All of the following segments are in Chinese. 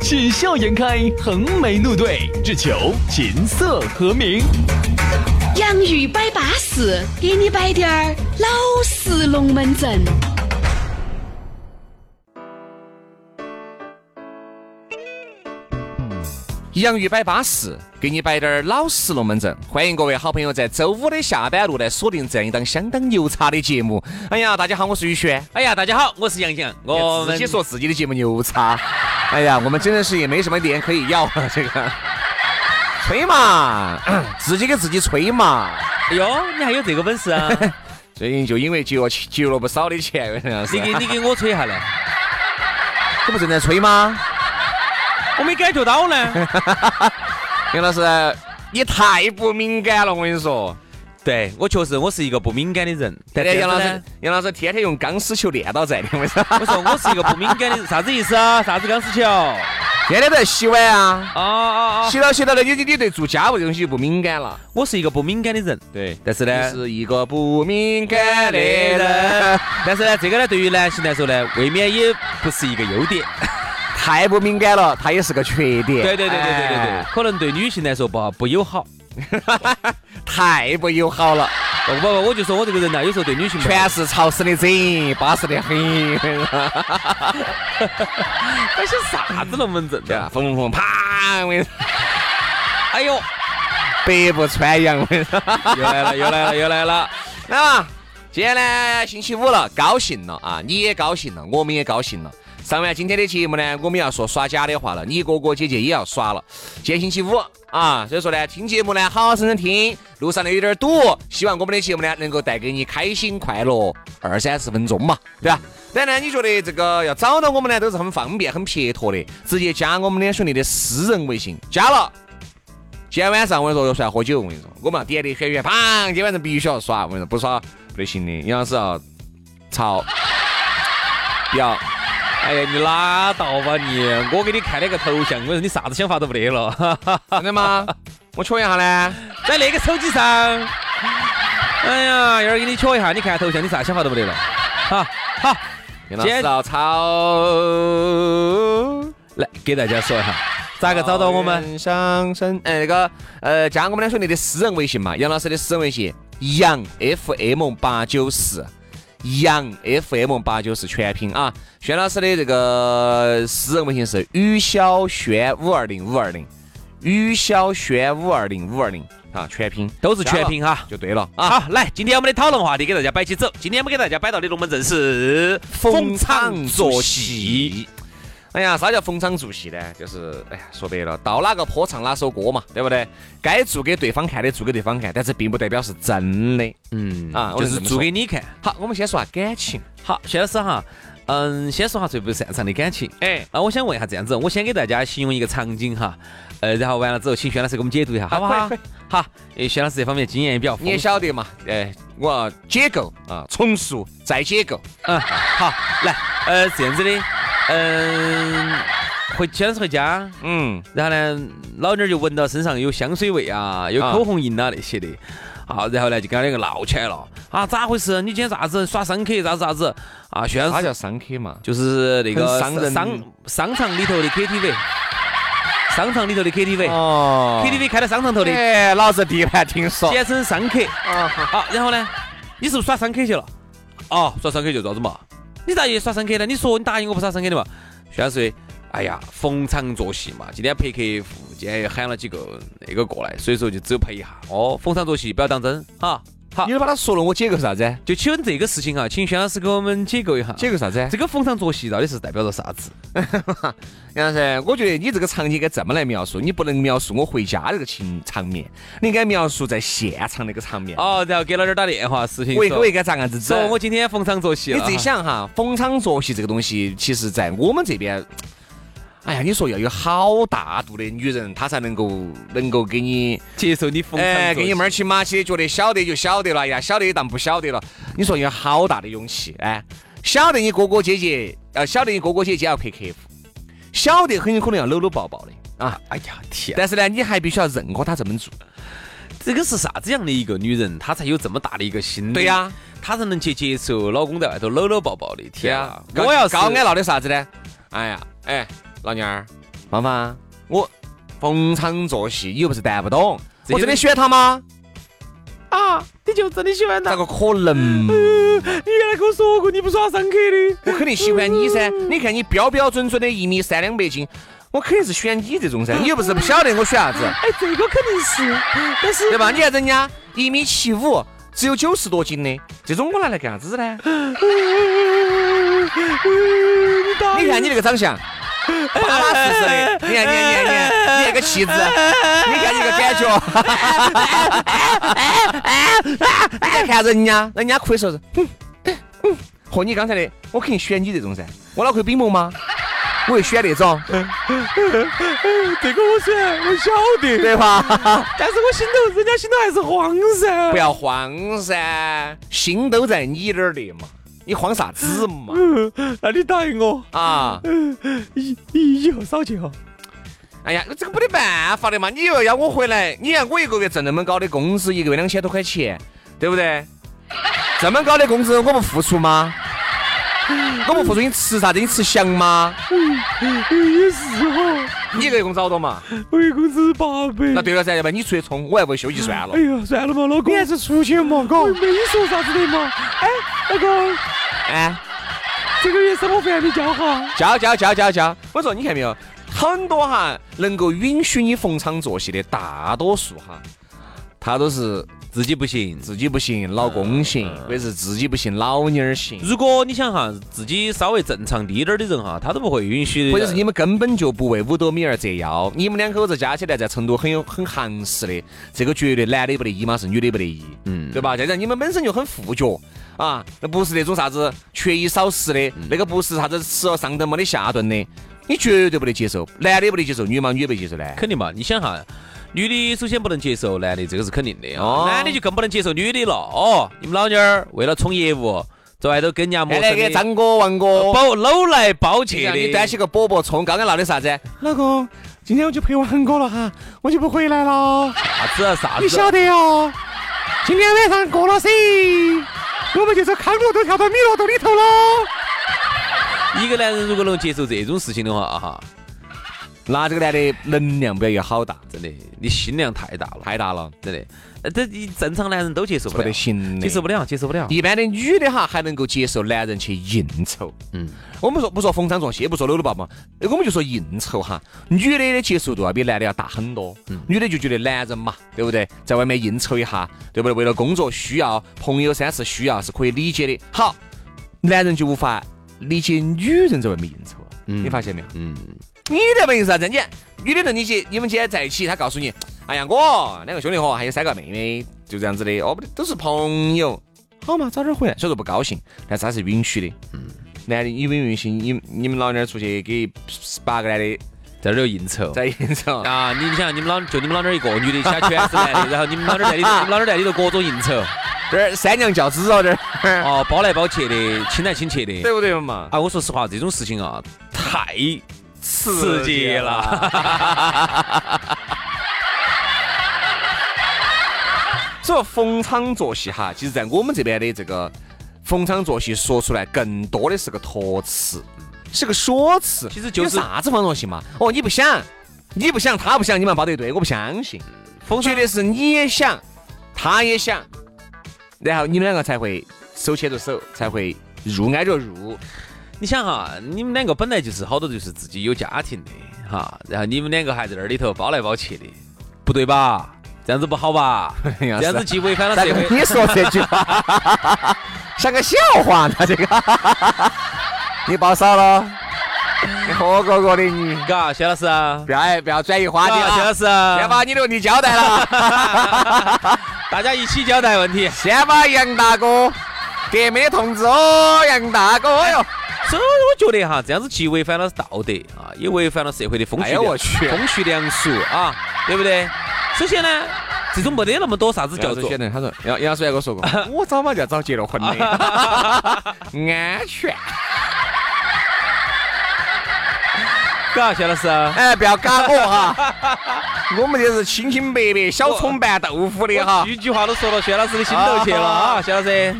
喜笑颜开，横眉怒对，只求琴瑟和鸣。洋芋摆巴士，给你摆点儿老式龙门阵。洋芋摆巴士，给你摆点儿老实龙门阵。欢迎各位好朋友在周五的下班路来锁定这样一档相当牛叉的节目。哎呀，大家好，我是宇轩。哎呀，大家好，我是杨洋。我自己说自己的节目牛叉。哎呀，我们真的是也没什么脸可以要了 这个。吹嘛，自己给自己吹嘛。哎呦，你还有这个本事啊？最近就因为节约节约了不少的钱，你给你给我吹一下来。这不正在吹吗？我没感觉到呢，杨老师，你太不敏感了，我跟你说。对我确实，我是一个不敏感的人。但杨老师，杨老师天天用钢丝球练到在的，我说，我说我是一个不敏感的人，啥子意思啊？啥子钢丝球？天天都在洗碗啊！哦哦哦！洗到洗到了，你你对做家务这东西就不敏感了。我是一个不敏感的人，对。但是呢，是一个不敏感的人。但是呢，这个呢，对于男性来说呢，未免也不是一个优点。太不敏感了，它也是个缺点。对对对对对对对，可能对女性来说不不友好，太不友好了。不不不，我就说我这个人呢，有时候对女性全是潮湿的整，巴适的很。那些啥子龙门阵的？缝缝啪！哎呦，百步穿杨，又来了又来了又来了。来嘛，今天呢星期五了，高兴了啊！你也高兴了，我们也高兴了。上完今天的节目呢，我们要说耍假的话了。你哥哥姐姐也要耍了。今天星期五啊，所以说呢，听节目呢，好好生生听。路上呢有点堵，希望我们的节目呢，能够带给你开心快乐二三十分钟嘛，对吧？当然呢，你觉得这个要找到我们呢，都是很方便、很撇脱的，直接加我们两兄弟的私人微信，加了。今天晚上我跟你说要出来喝酒，我跟你说，我们要点的很远，砰！今天晚上必须要耍，我跟你说，不耍不得行的。杨老师要操，要。哎呀，你拉倒吧你！我给你看那个头像，我说你啥子想法都不得了，真的吗？我瞧一下呢，在那个手机上。哎呀，一会儿给你瞧一下，你看头像，你啥想法都不得了。好，好，介绍操，来给大家说一下，咋个找到我们？相声，哎，那个，呃，加我们两兄弟的私人微信嘛，杨老师的私人微信，杨 FM 八九四。杨 FM 八九是全拼啊，轩老师的这个私人微信是于小轩五二零五二零，于小轩五二零五二零啊，全拼都是全拼哈，就对了。啊。好，来，今天我们的讨论话题给大家摆起走，今天我们给大家摆到的龙门阵是逢场作戏。哎呀，啥叫逢场作戏呢？就是哎呀，说白了，到哪个坡唱哪首歌嘛，对不对？该做给对方看的做给对方看，但是并不代表是真的。嗯啊，就是做给你看。好，我们先说下感情。好，薛老师哈，嗯，先说下最不擅长的感情。哎，那我想问一下，这样子，我先给大家形容一个场景哈，呃，然后完了之后，请薛老师给我们解读一下，好不好？好，因薛老师这方面经验也比较丰富。你也晓得嘛？哎，我要解构啊，重塑再解构。嗯，好，来，呃，这样子的。嗯，回先是回家，嗯，然后呢，老娘就闻到身上有香水味啊，有口红印啊那些的，啊，然后呢就跟他两个闹起来了，啊，咋回事？你今天咋子？耍商客？咋子？咋子？啊，宣啥叫商客嘛？就是那个商商商场里头的 KTV，商场里头的 KTV，哦，KTV 开在商场头的，哎，老子第一盘听说，简称商客，啊，好，然后呢，你是不是耍商客去了？哦，耍商客就咋子嘛？你咋也耍深刻呢？你说你答应我不耍深刻的嘛？徐老师，哎呀，逢场作戏嘛，今天陪客户，今天又喊了几个那个过来，所以说就只有陪一下。哦，逢场作戏，不要当真，哈。好，你把它说了，我解构啥子？就请问这个事情哈，请轩老师给我们解构一下。解构啥子？这个逢场作戏到底是代表着啥子？杨老师，我觉得你这个场景应该这么来描述，你不能描述我回家这个情场面，你应该描述在现场那个场面。哦，然后给老点打电话视频。我我应该咋样子说？我今天逢场作戏你自己想哈，逢场作戏这个东西，其实在我们这边。哎呀，你说要有好大度的女人，她才能够能够给你接受你逢哎，场作戏给你闷儿起马起，觉得晓得就晓得了，哎呀，晓得当不晓得了。你说有好大的勇气，哎，晓得你哥哥姐姐，呃，晓得你哥哥姐姐要陪客户，晓得很有可能要搂搂抱抱的啊。哎呀天，但是呢，你还必须要认可她这么做。这个是啥子样的一个女人，她才有这么大的一个心？对呀，她才能去接受老公在外头搂搂抱抱的。天啊，，我要是高矮闹的啥子呢？哎呀，哎，老娘儿，芳芳，我逢场作戏，你又不是谈不懂，我真的喜欢他吗？啊，你就真的喜欢他咋个可能？你原来跟我说过你不耍上课的。我肯定喜欢你噻！你看你标标准准的一米三两百斤，我肯定是选你这种噻。你又不是不晓得我选啥子，哎，这个肯定是，但是对吧？你看人家一米七五，只有九十多斤的，这种我拿来干啥子呢？你看你这个长相，巴巴适适的，你看你看你看你看你那个气质，你看你这个感觉，你再看人家，人家可以说是，嗯嗯，和你刚才的，我肯定选你这种噻，我哪会比模吗？我会选那种，这个我虽然我晓得，对吧？但是我心头人家心头还是慌噻。不要慌噻，心都在你那儿的嘛，你慌啥子嘛？那你答应我，啊！以以以后少去哈。哎呀，这个没得办法的嘛！你又要我回来，你看我一个月挣那么高的工资，一个月两千多块钱，对不对？这么高的工资，我不付出吗？我不付出，你吃啥子？你吃翔吗？也是哈，你一个月工资好多嘛？我月工资八百。那对了噻，要不然你出去冲，我还不会休息算了哎。呀，算了嘛，老公。你还是出去嘛，嘎。没说啥子的嘛。哎，老公，哎，这个月生活费还没交哈。交交交交交！我说你看没有，很多哈能够允许你逢场作戏的，大多数哈，他都是自己不行。自己不行，老公行，或者是自己不行，老妞儿行。如果你想哈，自己稍微正常滴点儿的人哈，他都不会允许的。或者是你们根本就不为五斗米而折腰，你们两口子加起来在成都很有很行实的，这个绝对男的不得一嘛，是女的不得一，嗯对吧？再加上你们本身就很富脚啊，那不是那种啥子缺衣少食的，嗯那个不是啥子吃了上顿没得下顿的，你绝对不得接受，男的不得接受，女嘛女的不得接受呢。肯定嘛，你想哈。女的首先不能接受男的，这个是肯定的啊。哦男的就更不能接受女的了。哦，你们老妞儿为了冲业务，在外头跟人家陌生的张哥、王哥，包搂来包去的。看你端起个饽饽冲，刚刚闹的啥子？老公，今天我就陪王哥了哈，我就不回来了。啥子啊啥子？你晓得哟，今天晚上过了噻，我们就是康乐都跳到米乐洞里头了。一个男人如果能接受这种事情的话，哈，那这个男的能量不要有好大，真的，你心量太大了，太大了，真的。呃这一正常男人都接受不了不得，行接受不了，接受不了。一般的女的哈还能够接受男人去应酬，嗯，我们说不说逢场作戏，不说搂搂抱抱，我们就说应酬哈。女的的接受度要比男的要大很多，女的就觉得男人嘛，对不对？在外面应酬一下，对不对？为了工作需要，朋友三四需要是可以理解的。好，男人就无法理解女人在外面应酬了，你发现没有？嗯，女的没意思啥子？你看女的跟你姐，你们今天在一起，她告诉你，哎呀，我两个兄弟伙还有三个妹妹，就这样子的，哦，不对，都是朋友，好嘛，早点回来。虽然说不高兴，但是她是允许的。嗯，男的，你不允许你你们老娘儿出去给八个男的在这儿应酬。在应酬？啊，你想你们老就你们老那儿一个女的，其他全是男的，然后你们老那儿在里头，你们老那儿在里头各种应酬，这儿三娘教子哦，这儿，哦，包来包去的，亲来亲去的。对不对嘛？啊，我说实话，这种事情啊，太刺刺激激了。了。所以逢场作戏哈，其实在我们这边的这个逢场作戏说出来，更多的是个托词，是个说辞。其实就是啥子逢场作戏嘛？哦，你不想，你不想，他不想，你们抱得一对，我不相信。逢场绝对是你也想，他也想，然后你们两个才会手牵着手，才会入挨着入。你想哈，你们两个本来就是好多就是自己有家庭的哈，然后你们两个还在那里头包来包去的，不对吧？这样子不好吧？这这样子既违反了社会。你说这句话 像个笑话呢？这个 你包少了，你活过过的你，嘎，薛老师啊，不要哎不要转移话题了，薛老，师啊，先把你的问题交代了，大家一起交代问题。先把杨大哥革命的同志哦，杨大哥，哎呦，所以我觉得哈，这样子既违反了道德啊，也违反了社会的风哎序良呀我去风序良俗啊，对不对？首先呢，这种没得那么多啥子叫做晓得，他说杨杨老师还跟我说过，我早嘛就要早结了婚的，安全。嘎，薛老师。哎，不要嘎我哈，我们这是清清白白小葱拌豆腐的哈一。句句话都说到薛老师的心头去了啊，薛老师。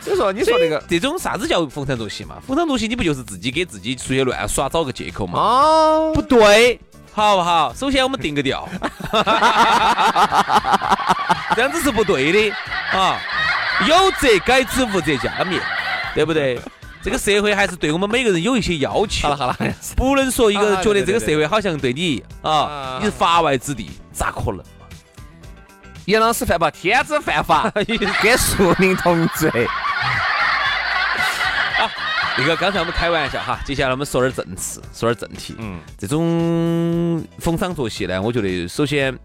所以说，你说那个这种啥子叫逢场作戏嘛？逢场作戏，你不就是自己给自己出去乱耍找个借口嘛？啊，不对，好不好？首先我们定个调，这样子是不对的啊！有则改之，无则加勉，对不对？这个社会还是对我们每个人有一些要求。好了好了，不能说一个人啊觉得这个社会好像对你啊啊，你是法外之地，咋可能？杨老师犯不天子犯法，跟树林同罪。那个刚才我们开玩笑哈，接下来我们说点正事，说点正题。嗯，这种逢场作戏呢，我觉得首先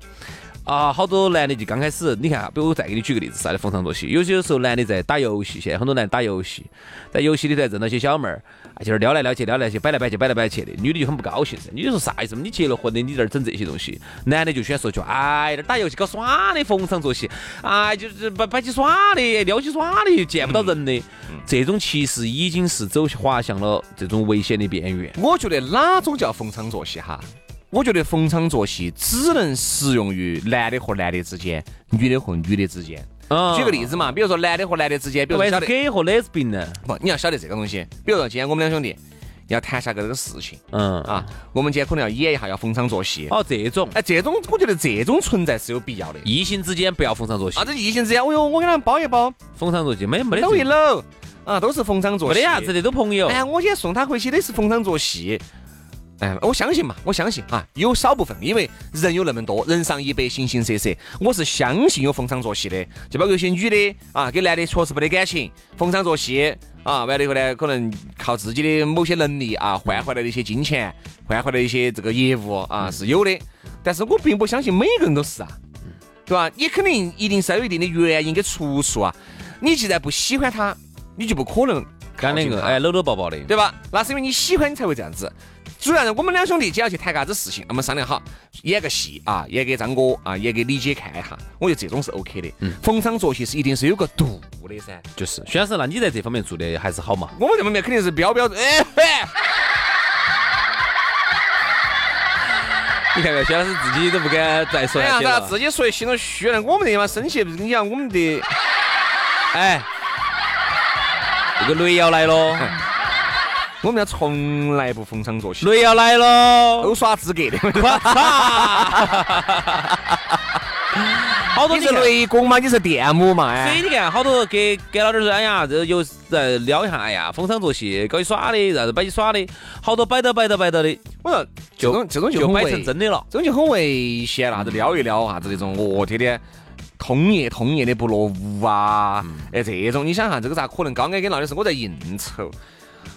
啊，好多男的就刚开始，你看，比如我再给你举个例子，啥的逢场作戏。有些时候男的在打游戏，现在很多男的打游戏，在游戏里头认到些小妹儿，啊，就是撩来撩去，撩来去，摆来摆去，摆来摆去的，女的就很不高兴噻。你就说啥意思嘛？你结了婚的，你在这儿整这些东西，男的就喜欢说句，哎，这打游戏搞耍的，逢场作戏，哎，就是摆摆起耍的，撩起耍的，见不到人的，这种其实已经是走滑向了这种危险的边缘。我觉得哪种叫逢场作戏哈？我觉得逢场作戏只能适用于男的和男的之间，女的和女的之间。嗯举个例子嘛，比如说男的和男的之间，比如说晓得 gay 和 lesbian 呢？不，你要晓得这个东西。比如说今天我们两兄弟要谈下个这个事情嗯啊，我们今天可能要演一下，要逢场作戏。哦，这种哎，这种我觉得这种存在是有必要的。异性之间不要逢场作戏啊，，这异性之间，哦哟，我给他们包一包，逢场作戏没没得搂一搂，啊，都是逢场作戏。没得啥子的，都朋友哎，呀，我今天送他回去的是逢场作戏。哎，我相信嘛，我相信啊，有少部分，因为人有那么多，人上一百，形形色色，我是相信有逢场作戏的。就包括有些女的啊，跟男的确实没得感情，逢场作戏啊，完了以后呢，可能靠自己的某些能力啊，换回来的一些金钱，换回来的一些这个业务啊，是有的。但是我并不相信每个人都是啊，对吧？你肯定一定是有一定的原因跟出处啊。你既然不喜欢他，你就不可能干那个哎搂搂抱抱的，对吧？那是因为你喜欢你才会这样子。主要我们两兄弟今天要去谈个啥子事情，我们商量好演个戏啊，演给张哥啊，演给李姐看一下。我觉得这种是 OK 的。逢场作戏是一定是有个度的噻。就是徐老师，那你在这方面做的还是好嘛？我们这方面肯定是标标准。哎嘿，你看看徐老师自己都不敢再说哎呀，下去了。咋自己说的心都虚了？我们这地方生气不是，你讲我们的，哎，这个雷要来喽，我们要从来不逢场作戏，雷要来喽！都耍资格的。我操！好多你是雷公嘛？你是电母嘛？所以哎，你看，好多给给老点儿说，哎呀，这又在撩一下，哎呀，逢场作戏，搞一耍的，啥子摆起耍的，好多摆到摆到摆到的，我说这种这种就就摆成真的了。这种就很危险了，啥子撩一撩，啥子那种，哦，天天通夜通夜的不落屋啊，哎，这种你想哈，这个咋可能？高矮跟闹的是我在应酬。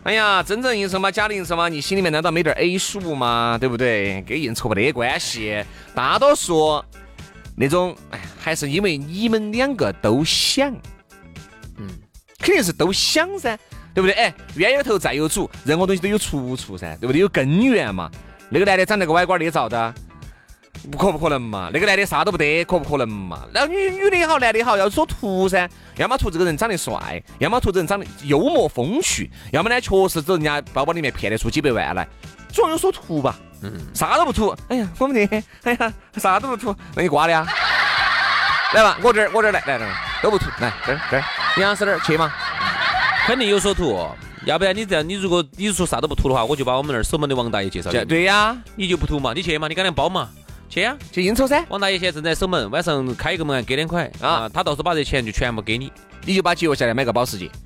哎呀，真正应酬嘛，假的应酬嘛，你心里面难道没点 A 数吗？对不对？跟应酬没得关系。大多数那种，哎，还是因为你们两个都想，嗯，肯定是都想噻，对不对？哎，冤有头债有主，任何东西都有出处噻，对不对？有根源嘛。那个男的长那个歪瓜裂枣的，不可不可能嘛？那个男的啥都不得，可不可能嘛？那女女的也好，男的也好，要说图噻，要么图这个人长得帅，要么图这个人长得幽默风趣，要么呢确实走人家包包里面骗得出几百万来，总有所图吧？嗯，啥都不图，哎呀，我们这，哎呀，啥都不图，那你挂了呀？来吧，我这儿我这儿来来来，都不图，来这儿这儿，杨老师那儿去嘛？肯定有所图，要不然你这样，你如果你说啥都不图的话，我就把我们那儿守门的王大爷介绍给这你。对呀，你就不图嘛，你去嘛，你赶紧包嘛，去呀、去应酬噻，王大爷现在正在守门，晚上开一个门给两块啊。啊，他到时候把这钱就全部给你，你就把节约下来买个保时捷。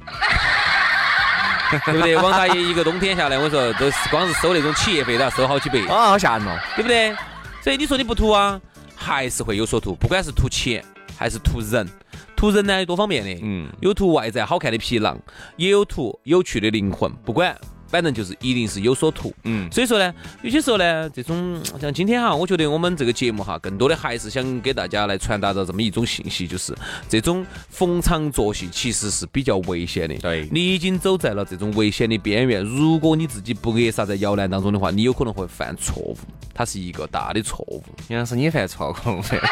对不对？王大爷一个冬天下来，我说都是光是收那种企业费都要收好几百，啊，好吓人哦！对不对？所以你说你不图啊，还是会有所图，不管是图钱还是图人，图人呢有多方面的，嗯。有图外在好看的皮囊，也有图有趣的灵魂，不管反正就是一定是有所图。嗯所以说呢，有些时候呢，这种像今天哈，我觉得我们这个节目哈，更多的还是想给大家来传达到这么一种信息，就是这种逢场作戏其实是比较危险的。对你已经走在了这种危险的边缘，如果你自己不扼杀在摇篮当中的话，你有可能会犯错误，它是一个大的错误。原来是，你犯错误没有？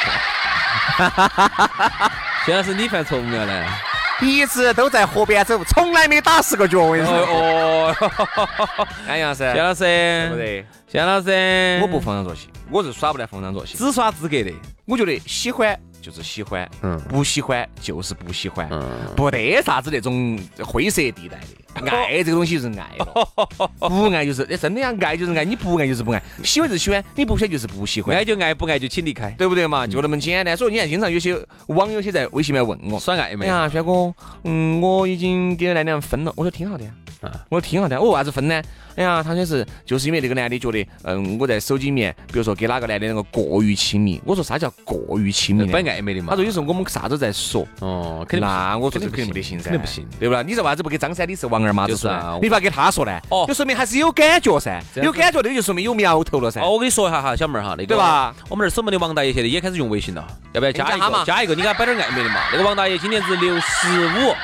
现在是你犯错误没有呢？一直都在河边走，从来没打湿过脚。我跟你说，哦，哎，杨老师，谢老师，对不对？谢老师，我不逢场作戏，我是耍不来逢场作戏。只耍资格的。我觉得喜欢就是喜欢，嗯不喜欢就是不喜欢，嗯不得啥子那种灰色地带的。爱这个东西就是爱了，不爱就是哎真的呀，爱就是爱，你不爱就是不爱，喜欢就是喜欢，你不喜欢就是不喜欢爱，就爱，不爱就请离开。对不对嘛？就那么简单。所以你看，经常有些网友些在微信里面问我，耍暧昧哎呀，轩哥，嗯，我已经给那男的分了。我说挺好的呀，啊我说挺好的。我为啥子分呢？哎呀，他说是就是因为那个男的觉得，嗯，我在手机里面，比如说给哪个男的那个过于亲密。我说啥叫过于亲密摆？暧昧的嘛。他说有时候我们啥都在说。哦，肯定那我说这肯定不得行噻，肯定不行。对不啦？你说为啥子不给张三李四王二麻子说？你不要给他说呢？哦就说明还是有感觉噻，有感觉，那个就说明有苗头了噻。哦，我跟你说一下哈，小妹儿哈，那个对吧？我们这儿守门的王大爷现在也开始用微信了，要不要加一个？加一个，你给他摆点暧昧的嘛。那个王大爷今年是六十五，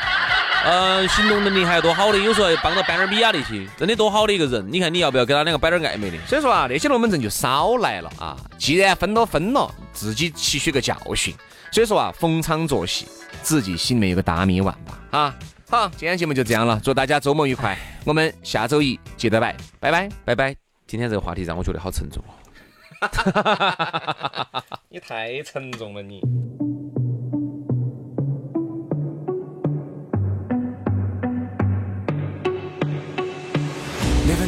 呃，行动能力还多好的，有时候还帮着搬点米啊那些，真的多好的一个人。你看你要不要给他两个摆点暧昧的？所以说啊，那些龙门阵就少来了啊。既然分都分了，自己吸取个教训。所以说啊，逢场作戏，自己心里面有个大米丸吧。啊，好，今天节目就这样了，祝大家周末愉快。我们下周一接着拜，拜拜。拜拜。今天这个话题让我觉得好沉重哦。你太沉重了你。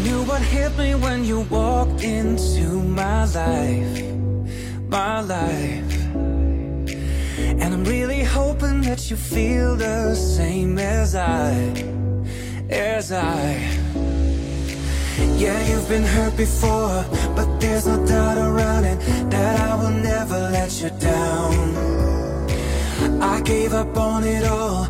Knew what hit me when you walked into my life, my life. And I'm really hoping that you feel the same as I, as I. Yeah, you've been hurt before, but there's no doubt around it that I will never let you down. I gave up on it all,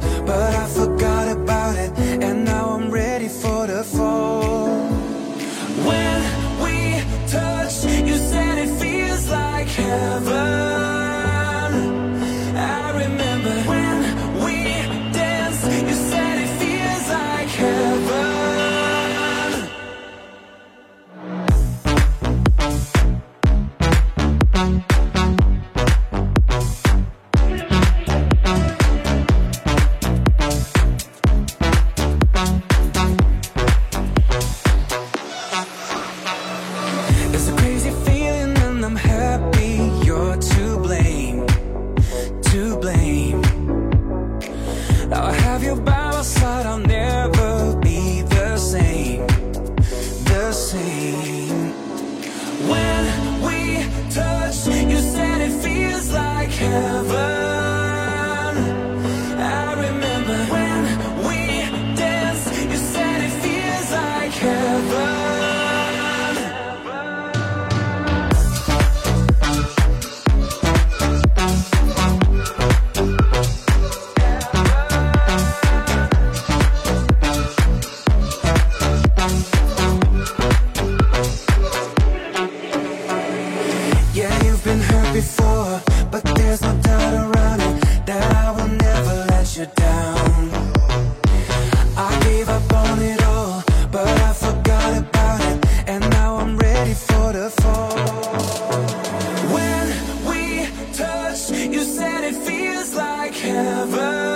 you said it feels like heaven.